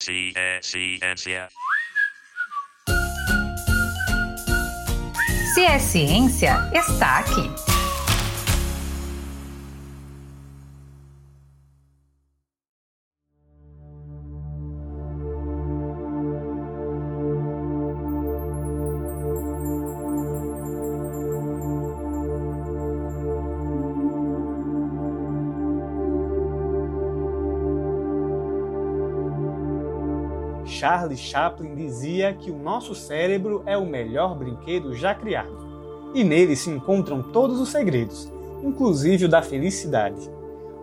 Ciência. Se é ciência, está aqui. Charles Chaplin dizia que o nosso cérebro é o melhor brinquedo já criado. E nele se encontram todos os segredos, inclusive o da felicidade.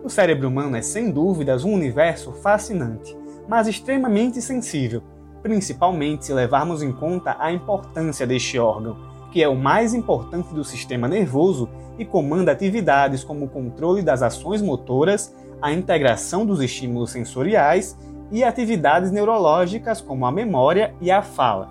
O cérebro humano é sem dúvidas um universo fascinante, mas extremamente sensível, principalmente se levarmos em conta a importância deste órgão, que é o mais importante do sistema nervoso e comanda atividades como o controle das ações motoras, a integração dos estímulos sensoriais e atividades neurológicas como a memória e a fala.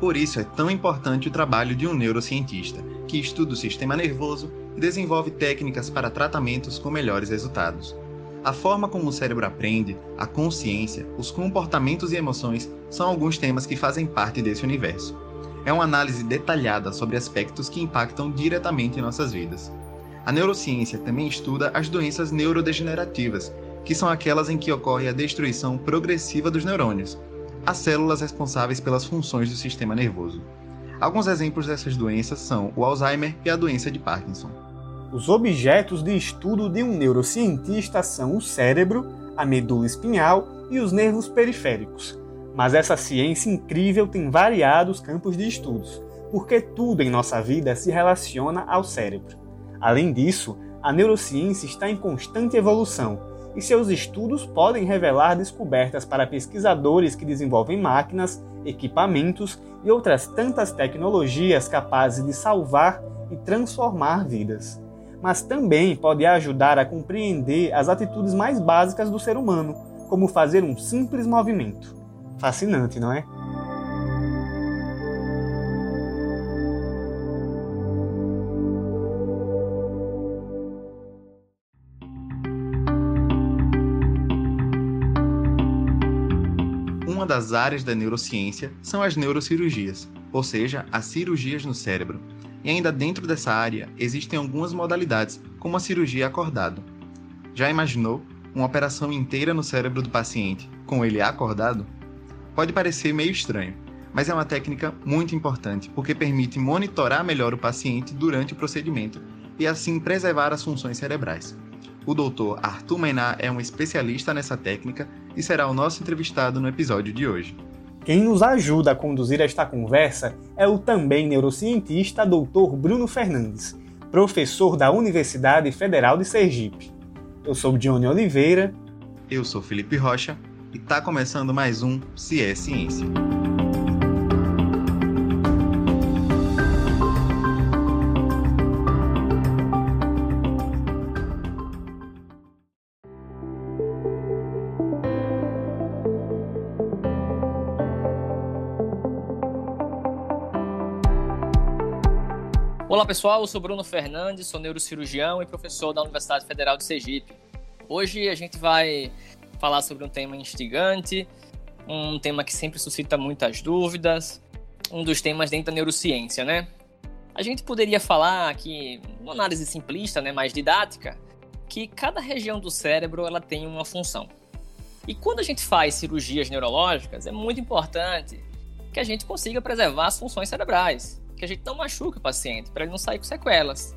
Por isso é tão importante o trabalho de um neurocientista, que estuda o sistema nervoso e desenvolve técnicas para tratamentos com melhores resultados. A forma como o cérebro aprende, a consciência, os comportamentos e emoções são alguns temas que fazem parte desse universo. É uma análise detalhada sobre aspectos que impactam diretamente nossas vidas. A neurociência também estuda as doenças neurodegenerativas, que são aquelas em que ocorre a destruição progressiva dos neurônios, as células responsáveis pelas funções do sistema nervoso. Alguns exemplos dessas doenças são o Alzheimer e a doença de Parkinson. Os objetos de estudo de um neurocientista são o cérebro, a medula espinhal e os nervos periféricos. Mas essa ciência incrível tem variados campos de estudos, porque tudo em nossa vida se relaciona ao cérebro. Além disso, a neurociência está em constante evolução e seus estudos podem revelar descobertas para pesquisadores que desenvolvem máquinas, equipamentos e outras tantas tecnologias capazes de salvar e transformar vidas. Mas também pode ajudar a compreender as atitudes mais básicas do ser humano, como fazer um simples movimento. Fascinante, não é? Das áreas da neurociência são as neurocirurgias, ou seja, as cirurgias no cérebro. E ainda dentro dessa área existem algumas modalidades, como a cirurgia acordado. Já imaginou uma operação inteira no cérebro do paciente, com ele acordado? Pode parecer meio estranho, mas é uma técnica muito importante porque permite monitorar melhor o paciente durante o procedimento e assim preservar as funções cerebrais. O doutor Arthur Mainá é um especialista nessa técnica e será o nosso entrevistado no episódio de hoje. Quem nos ajuda a conduzir esta conversa é o também neurocientista Dr. Bruno Fernandes, professor da Universidade Federal de Sergipe. Eu sou Johnny Oliveira. Eu sou Felipe Rocha e está começando mais um Se é Ciência. Pessoal, eu sou Bruno Fernandes, sou neurocirurgião e professor da Universidade Federal de Sergipe. Hoje a gente vai falar sobre um tema instigante, um tema que sempre suscita muitas dúvidas, um dos temas dentro da neurociência, né? A gente poderia falar aqui, uma análise simplista, né, mais didática, que cada região do cérebro ela tem uma função. E quando a gente faz cirurgias neurológicas, é muito importante que a gente consiga preservar as funções cerebrais que a gente não machuque o paciente, para ele não sair com sequelas.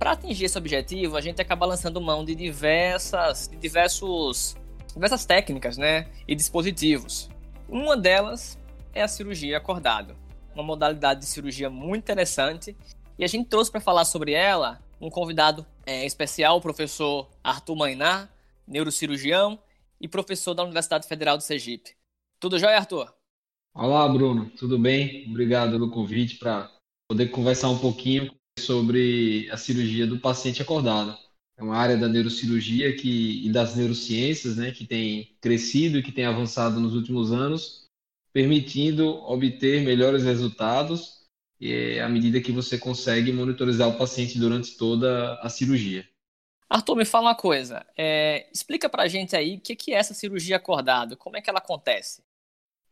Para atingir esse objetivo, a gente acaba lançando mão de diversas, de diversos, diversas técnicas, né, e dispositivos. Uma delas é a cirurgia acordado, uma modalidade de cirurgia muito interessante. E a gente trouxe para falar sobre ela um convidado é, especial, o professor Arthur Mainá, neurocirurgião e professor da Universidade Federal do Sergipe. Tudo jóia, Arthur? Olá, Bruno, tudo bem? Obrigado pelo convite para poder conversar um pouquinho sobre a cirurgia do paciente acordado. É uma área da neurocirurgia que, e das neurociências né, que tem crescido e que tem avançado nos últimos anos, permitindo obter melhores resultados à medida que você consegue monitorizar o paciente durante toda a cirurgia. Arthur, me fala uma coisa. É, explica pra gente aí o que, que é essa cirurgia acordada, como é que ela acontece?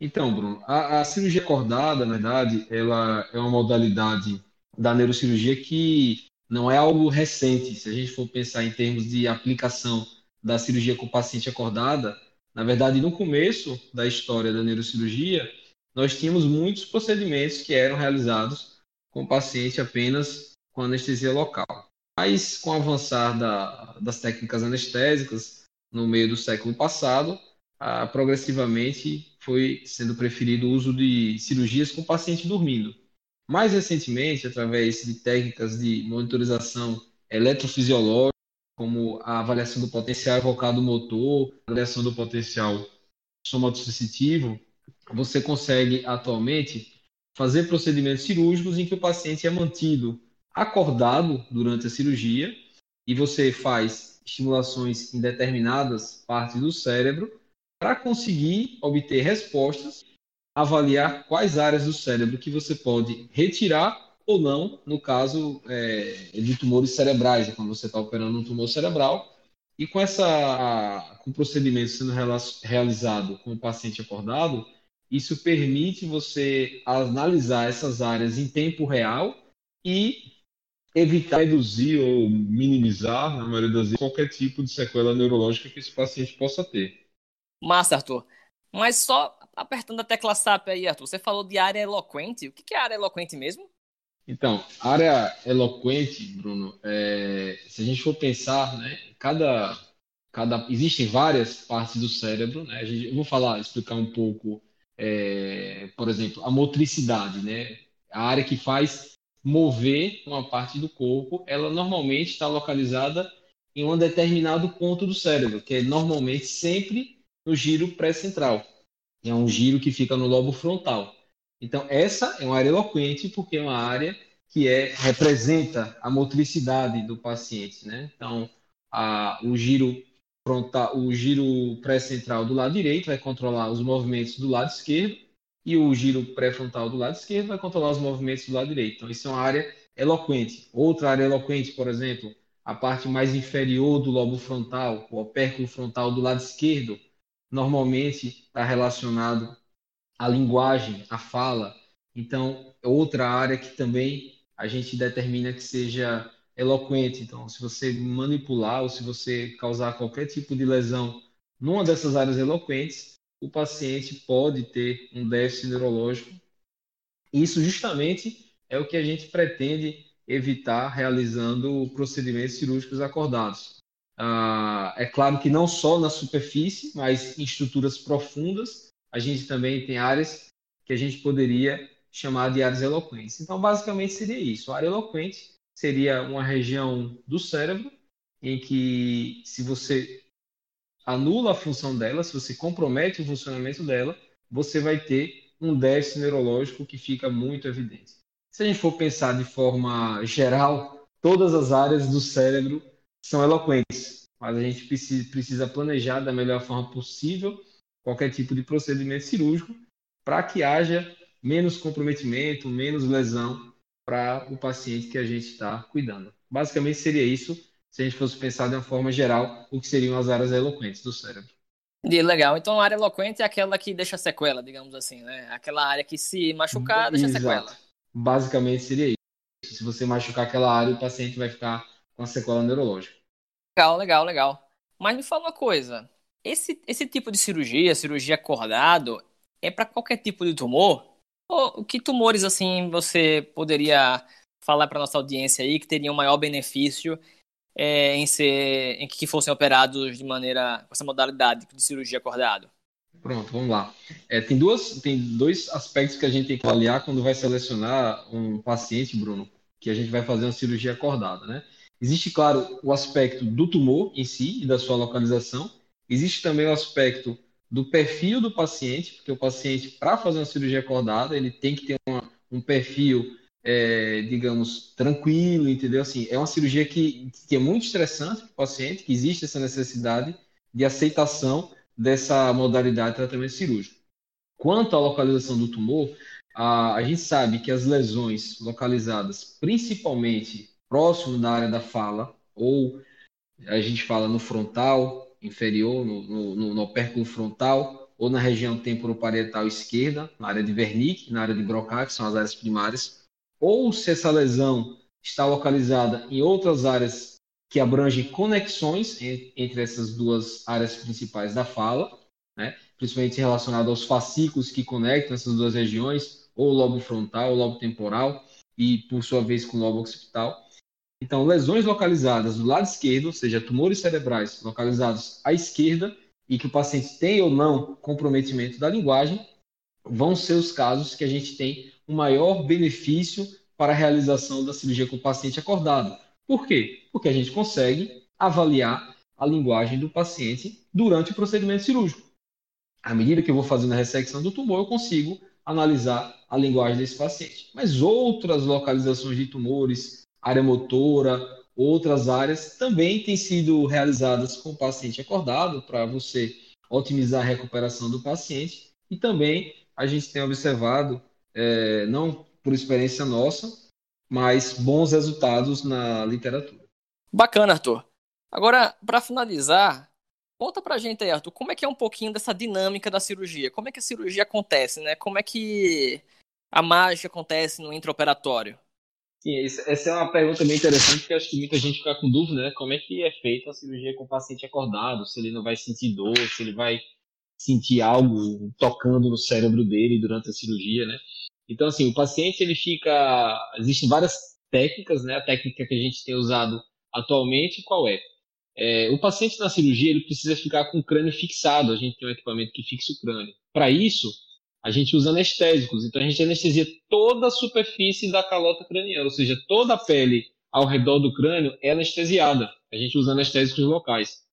Então, Bruno, a, a, cirurgia acordada, na verdade, ela é uma modalidade da neurocirurgia que não é algo recente. Se a gente for pensar em termos de aplicação da cirurgia com paciente acordada, na verdade, no começo da história da neurocirurgia, nós tínhamos muitos procedimentos que eram realizados com o paciente apenas com anestesia local. Mas com o avançar da, das técnicas anestésicas no meio do século passado, ah, progressivamente foi sendo preferido o uso de cirurgias com paciente dormindo. Mais recentemente, através de técnicas de monitorização eletrofisiológica, como a avaliação do potencial evocado motor, avaliação do potencial somatosensitivo, você consegue atualmente fazer procedimentos cirúrgicos em que o paciente é mantido acordado durante a cirurgia e você faz estimulações em determinadas partes do cérebro para conseguir obter respostas, avaliar quais áreas do cérebro que você pode retirar ou não, no caso é, de tumores cerebrais, quando você está operando um tumor cerebral. E com essa, com o procedimento sendo realizado com o paciente acordado, isso permite você analisar essas áreas em tempo real e evitar reduzir ou minimizar, na maioria das vezes, qualquer tipo de sequela neurológica que esse paciente possa ter. Massa, Arthur. Mas só apertando a tecla SAP aí, Arthur, você falou de área eloquente. O que é área eloquente mesmo? Então, área eloquente, Bruno, é, se a gente for pensar, né, cada, cada, existem várias partes do cérebro, né, gente, eu vou falar, explicar um pouco, é, por exemplo, a motricidade, né, a área que faz mover uma parte do corpo, ela normalmente está localizada em um determinado ponto do cérebro, que é normalmente sempre no giro pré-central. É um giro que fica no lobo frontal. Então, essa é uma área eloquente porque é uma área que é, representa a motricidade do paciente. Né? Então, a, o giro frontal, o giro pré-central do lado direito vai controlar os movimentos do lado esquerdo e o giro pré-frontal do lado esquerdo vai controlar os movimentos do lado direito. Então, isso é uma área eloquente. Outra área eloquente, por exemplo, a parte mais inferior do lobo frontal, o opérculo frontal do lado esquerdo, normalmente está relacionado à linguagem, à fala. Então, é outra área que também a gente determina que seja eloquente. Então, se você manipular ou se você causar qualquer tipo de lesão numa dessas áreas eloquentes, o paciente pode ter um déficit neurológico. Isso justamente é o que a gente pretende evitar realizando procedimentos cirúrgicos acordados. Ah, é claro que não só na superfície, mas em estruturas profundas, a gente também tem áreas que a gente poderia chamar de áreas eloquentes. Então, basicamente seria isso. A área eloquente seria uma região do cérebro em que, se você anula a função dela, se você compromete o funcionamento dela, você vai ter um déficit neurológico que fica muito evidente. Se a gente for pensar de forma geral, todas as áreas do cérebro são eloquentes, mas a gente precisa planejar da melhor forma possível qualquer tipo de procedimento cirúrgico para que haja menos comprometimento, menos lesão para o paciente que a gente está cuidando. Basicamente seria isso se a gente fosse pensar de uma forma geral, o que seriam as áreas eloquentes do cérebro. Legal. Então, a área eloquente é aquela que deixa sequela, digamos assim, né? Aquela área que se machucar, deixa Exato. sequela. Basicamente seria isso. Se você machucar aquela área, o paciente vai ficar com a sequela neurológica. Legal, legal, legal. Mas me fala uma coisa. Esse, esse tipo de cirurgia, cirurgia acordado, é para qualquer tipo de tumor? Ou que tumores, assim, você poderia falar para nossa audiência aí que teriam maior benefício é, em ser em que fossem operados de maneira com essa modalidade de cirurgia acordado? Pronto, vamos lá. É, tem duas tem dois aspectos que a gente tem que avaliar quando vai selecionar um paciente, Bruno, que a gente vai fazer uma cirurgia acordada, né? Existe, claro, o aspecto do tumor em si e da sua localização. Existe também o aspecto do perfil do paciente, porque o paciente, para fazer uma cirurgia acordada, ele tem que ter uma, um perfil é, digamos, tranquilo, entendeu? Assim, é uma cirurgia que, que é muito estressante para o paciente, que existe essa necessidade de aceitação dessa modalidade de tratamento cirúrgico. Quanto à localização do tumor, a, a gente sabe que as lesões localizadas principalmente próximo da área da fala ou a gente fala no frontal inferior, no, no, no opérculo frontal, ou na região temporoparietal esquerda, na área de Wernicke, na área de Broca, que são as áreas primárias, ou se essa lesão está localizada em outras áreas que abrangem conexões entre essas duas áreas principais da fala, né? principalmente relacionado aos fascículos que conectam essas duas regiões, ou lobo frontal, o lobo temporal, e por sua vez com o lobo occipital. Então, lesões localizadas do lado esquerdo, ou seja, tumores cerebrais localizados à esquerda, e que o paciente tem ou não comprometimento da linguagem, vão ser os casos que a gente tem um maior benefício para a realização da cirurgia com o paciente acordado. Por quê? Porque a gente consegue avaliar a linguagem do paciente durante o procedimento cirúrgico. À medida que eu vou fazendo a ressecção do tumor, eu consigo analisar a linguagem desse paciente. Mas outras localizações de tumores, área motora, outras áreas também têm sido realizadas com o paciente acordado para você otimizar a recuperação do paciente e também a gente tem observado, é, não por experiência nossa, mas bons resultados na literatura. Bacana, Arthur. Agora, para finalizar, conta pra gente aí, Arthur, como é que é um pouquinho dessa dinâmica da cirurgia? Como é que a cirurgia acontece, né? Como é que a mágica acontece no intraoperatório? Sim, essa é uma pergunta bem interessante, porque acho que muita gente fica com dúvida, né? Como é que é feita a cirurgia com o paciente acordado, se ele não vai sentir dor, se ele vai sentir algo tocando no cérebro dele durante a cirurgia, né? Então, assim, o paciente, ele fica... Existem várias técnicas, né? A técnica que a gente tem usado atualmente, qual é? é o paciente na cirurgia, ele precisa ficar com o crânio fixado. A gente tem um equipamento que fixa o crânio. Para isso, a gente usa anestésicos. Então, a gente anestesia toda a superfície da calota craniana, ou seja, toda a pele ao redor do crânio é anestesiada. A gente usa anestésicos locais.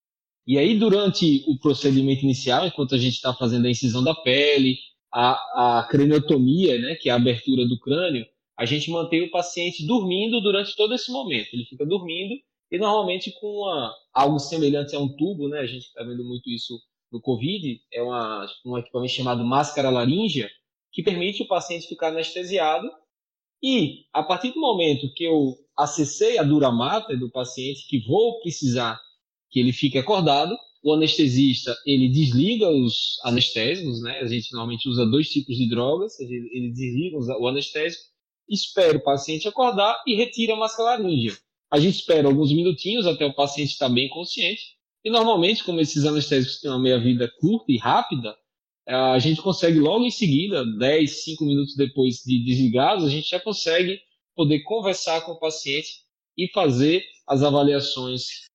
E aí, durante o procedimento inicial, enquanto a gente está fazendo a incisão da pele, a, a craniotomia, né, que é a abertura do crânio, a gente mantém o paciente dormindo durante todo esse momento. Ele fica dormindo e normalmente com uma, algo semelhante a um tubo, né? A gente está vendo muito isso no COVID, é uma, um equipamento chamado máscara laríngea, que permite o paciente ficar anestesiado e, a partir do momento que eu acessei a dura mata do paciente, que vou precisar que ele fique acordado, o anestesista ele desliga os anestésicos, né? A gente normalmente usa dois tipos de drogas, ele desliga o anestésico, espera o paciente acordar e retira a máscara laríngea. A gente espera alguns minutinhos até o paciente estar bem consciente. E normalmente, como esses anestésicos têm uma meia-vida curta e rápida, a gente consegue logo em seguida, 10, 5 minutos depois de desligados, a gente já consegue poder conversar com o paciente e fazer as avaliações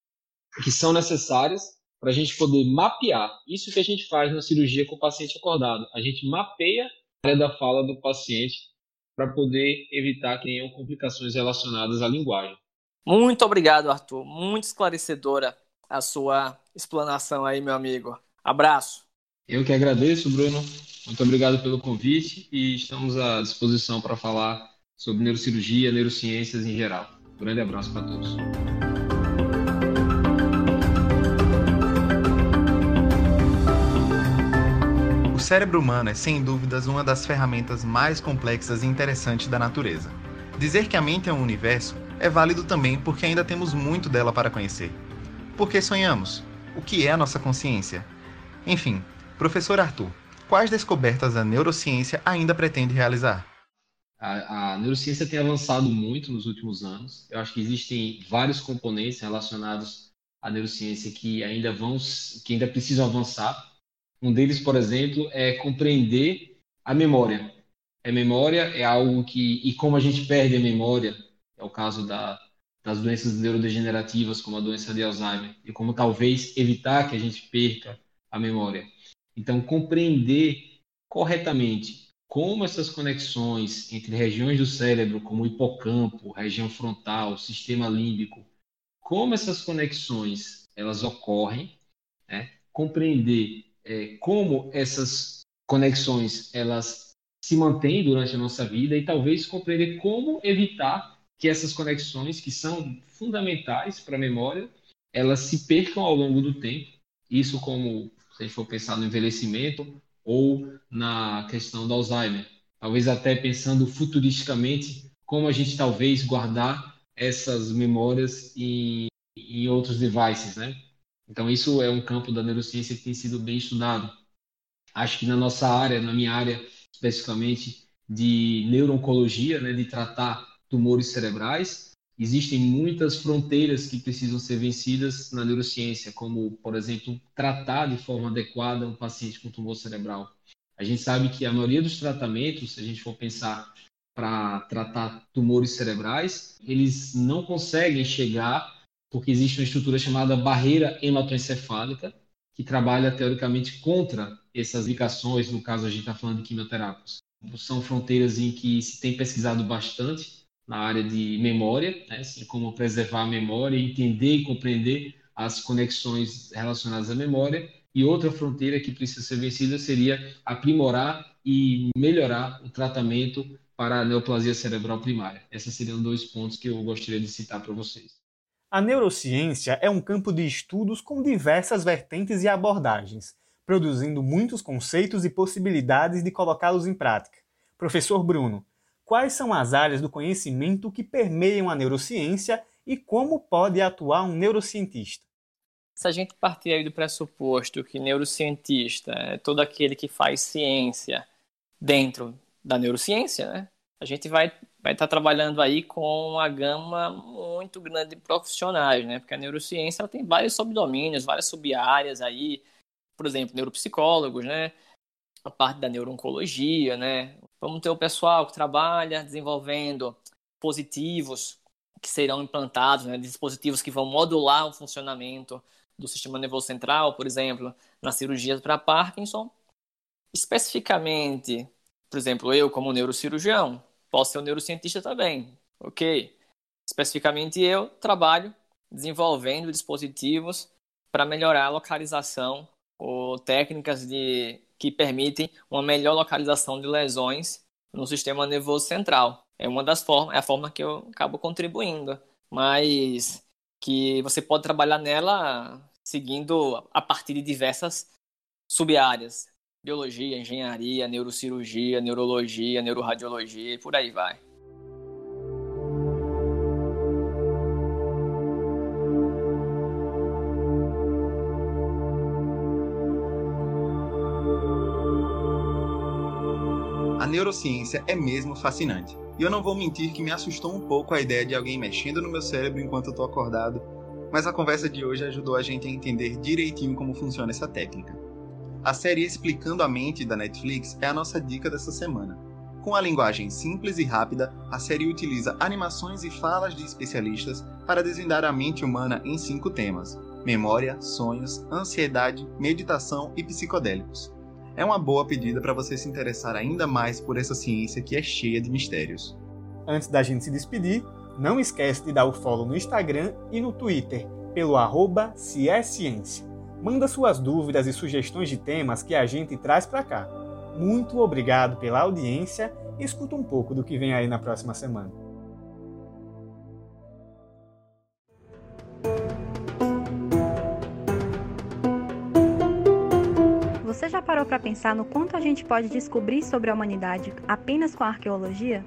que são necessárias para a gente poder mapear. Isso que a gente faz na cirurgia com o paciente acordado. A gente mapeia a área da fala do paciente para poder evitar que tenham complicações relacionadas à linguagem. Muito obrigado, Arthur. Muito esclarecedora a sua explanação aí, meu amigo. Abraço. Eu que agradeço, Bruno. Muito obrigado pelo convite e estamos à disposição para falar sobre neurocirurgia, neurociências em geral. Um grande abraço para todos. cérebro humano é sem dúvidas uma das ferramentas mais complexas e interessantes da natureza. Dizer que a mente é um universo é válido também porque ainda temos muito dela para conhecer. Por que sonhamos? O que é a nossa consciência? Enfim, professor Arthur, quais descobertas a neurociência ainda pretende realizar? A, a, neurociência tem avançado muito nos últimos anos. Eu acho que existem vários componentes relacionados à neurociência que ainda vão, que ainda precisam avançar. Um deles, por exemplo, é compreender a memória. A memória é algo que, e como a gente perde a memória, é o caso da, das doenças neurodegenerativas, como a doença de Alzheimer, e como talvez evitar que a gente perca a memória. Então, compreender corretamente como essas conexões entre regiões do cérebro, como o hipocampo, região frontal, sistema límbico, como essas conexões elas ocorrem, né? compreender é, como essas conexões elas se mantêm durante a nossa vida e talvez compreender como evitar que essas conexões que são fundamentais para a memória elas se percam ao longo do tempo. Isso como se a gente for pensar no envelhecimento ou na questão do Alzheimer. Talvez até pensando futuristicamente como a gente talvez guardar essas memórias em em outros devices, né? Então, isso é um campo da neurociência que tem sido bem estudado. Acho que na nossa área, na minha área especificamente de neurooncologia, né, de tratar tumores cerebrais, existem muitas fronteiras que precisam ser vencidas na neurociência, como, por exemplo, tratar de forma adequada um paciente com tumor cerebral. A gente sabe que a maioria dos tratamentos, se a gente for pensar para tratar tumores cerebrais, eles não conseguem chegar porque existe uma estrutura chamada barreira hematoencefálica, que trabalha teoricamente contra essas ligações, no caso a gente está falando de quimioterápicos. São fronteiras em que se tem pesquisado bastante na área de memória, né, assim, como preservar a memória, entender e compreender as conexões relacionadas à memória. E outra fronteira que precisa ser vencida seria aprimorar e melhorar o tratamento para a neoplasia cerebral primária. Esses seriam dois pontos que eu gostaria de citar para vocês. A neurociência é um campo de estudos com diversas vertentes e abordagens, produzindo muitos conceitos e possibilidades de colocá-los em prática. Professor Bruno, quais são as áreas do conhecimento que permeiam a neurociência e como pode atuar um neurocientista? Se a gente partir aí do pressuposto que neurocientista é todo aquele que faz ciência dentro da neurociência, né? a gente vai vai estar trabalhando aí com uma gama muito grande de profissionais, né? Porque a neurociência ela tem vários subdomínios, várias subáreas aí, por exemplo, neuropsicólogos, né? A parte da neurooncologia, né? Vamos ter o pessoal que trabalha desenvolvendo dispositivos que serão implantados, né? Dispositivos que vão modular o funcionamento do sistema nervoso central, por exemplo, nas cirurgias para Parkinson. Especificamente, por exemplo, eu como neurocirurgião, Posso ser um neurocientista também, ok? Especificamente eu trabalho desenvolvendo dispositivos para melhorar a localização ou técnicas de que permitem uma melhor localização de lesões no sistema nervoso central. É uma das formas, é a forma que eu acabo contribuindo, mas que você pode trabalhar nela seguindo a partir de diversas sub-áreas, biologia, engenharia, neurocirurgia, neurologia, neuroradiologia e por aí vai. A neurociência é mesmo fascinante. E eu não vou mentir que me assustou um pouco a ideia de alguém mexendo no meu cérebro enquanto eu tô acordado, mas a conversa de hoje ajudou a gente a entender direitinho como funciona essa técnica. A série Explicando a Mente da Netflix é a nossa dica dessa semana. Com a linguagem simples e rápida, a série utiliza animações e falas de especialistas para desvendar a mente humana em cinco temas: memória, sonhos, ansiedade, meditação e psicodélicos. É uma boa pedida para você se interessar ainda mais por essa ciência que é cheia de mistérios. Antes da gente se despedir, não esquece de dar o follow no Instagram e no Twitter pelo arroba Ciência. Manda suas dúvidas e sugestões de temas que a gente traz para cá. Muito obrigado pela audiência e escuta um pouco do que vem aí na próxima semana. Parou para pensar no quanto a gente pode descobrir sobre a humanidade apenas com a arqueologia?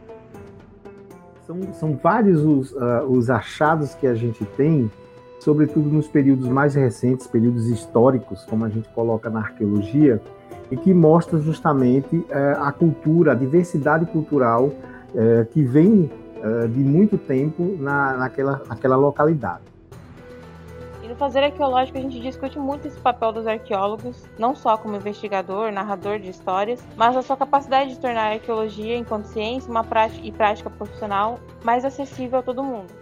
São, são vários os, uh, os achados que a gente tem sobretudo nos períodos mais recentes, períodos históricos, como a gente coloca na arqueologia, e que mostra justamente é, a cultura, a diversidade cultural é, que vem é, de muito tempo na, naquela, naquela localidade. Fazer Arqueológico a gente discute muito esse papel dos arqueólogos, não só como investigador, narrador de histórias, mas a sua capacidade de tornar a arqueologia, enquanto ciência, uma prática e prática profissional mais acessível a todo mundo.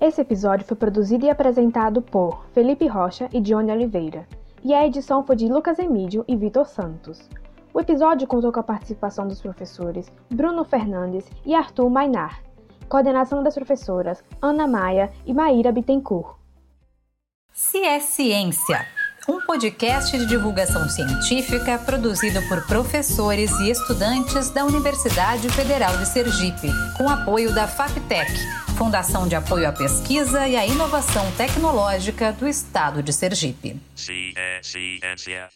Esse episódio foi produzido e apresentado por Felipe Rocha e Johnny Oliveira, e a edição foi de Lucas Emídio e Vitor Santos. O episódio contou com a participação dos professores Bruno Fernandes e Arthur Mainar, coordenação das professoras Ana Maia e Maíra Bittencourt. Se é Ciência, um podcast de divulgação científica produzido por professores e estudantes da Universidade Federal de Sergipe, com apoio da FAPTEC Fundação de Apoio à Pesquisa e à Inovação Tecnológica do Estado de Sergipe. Ciência.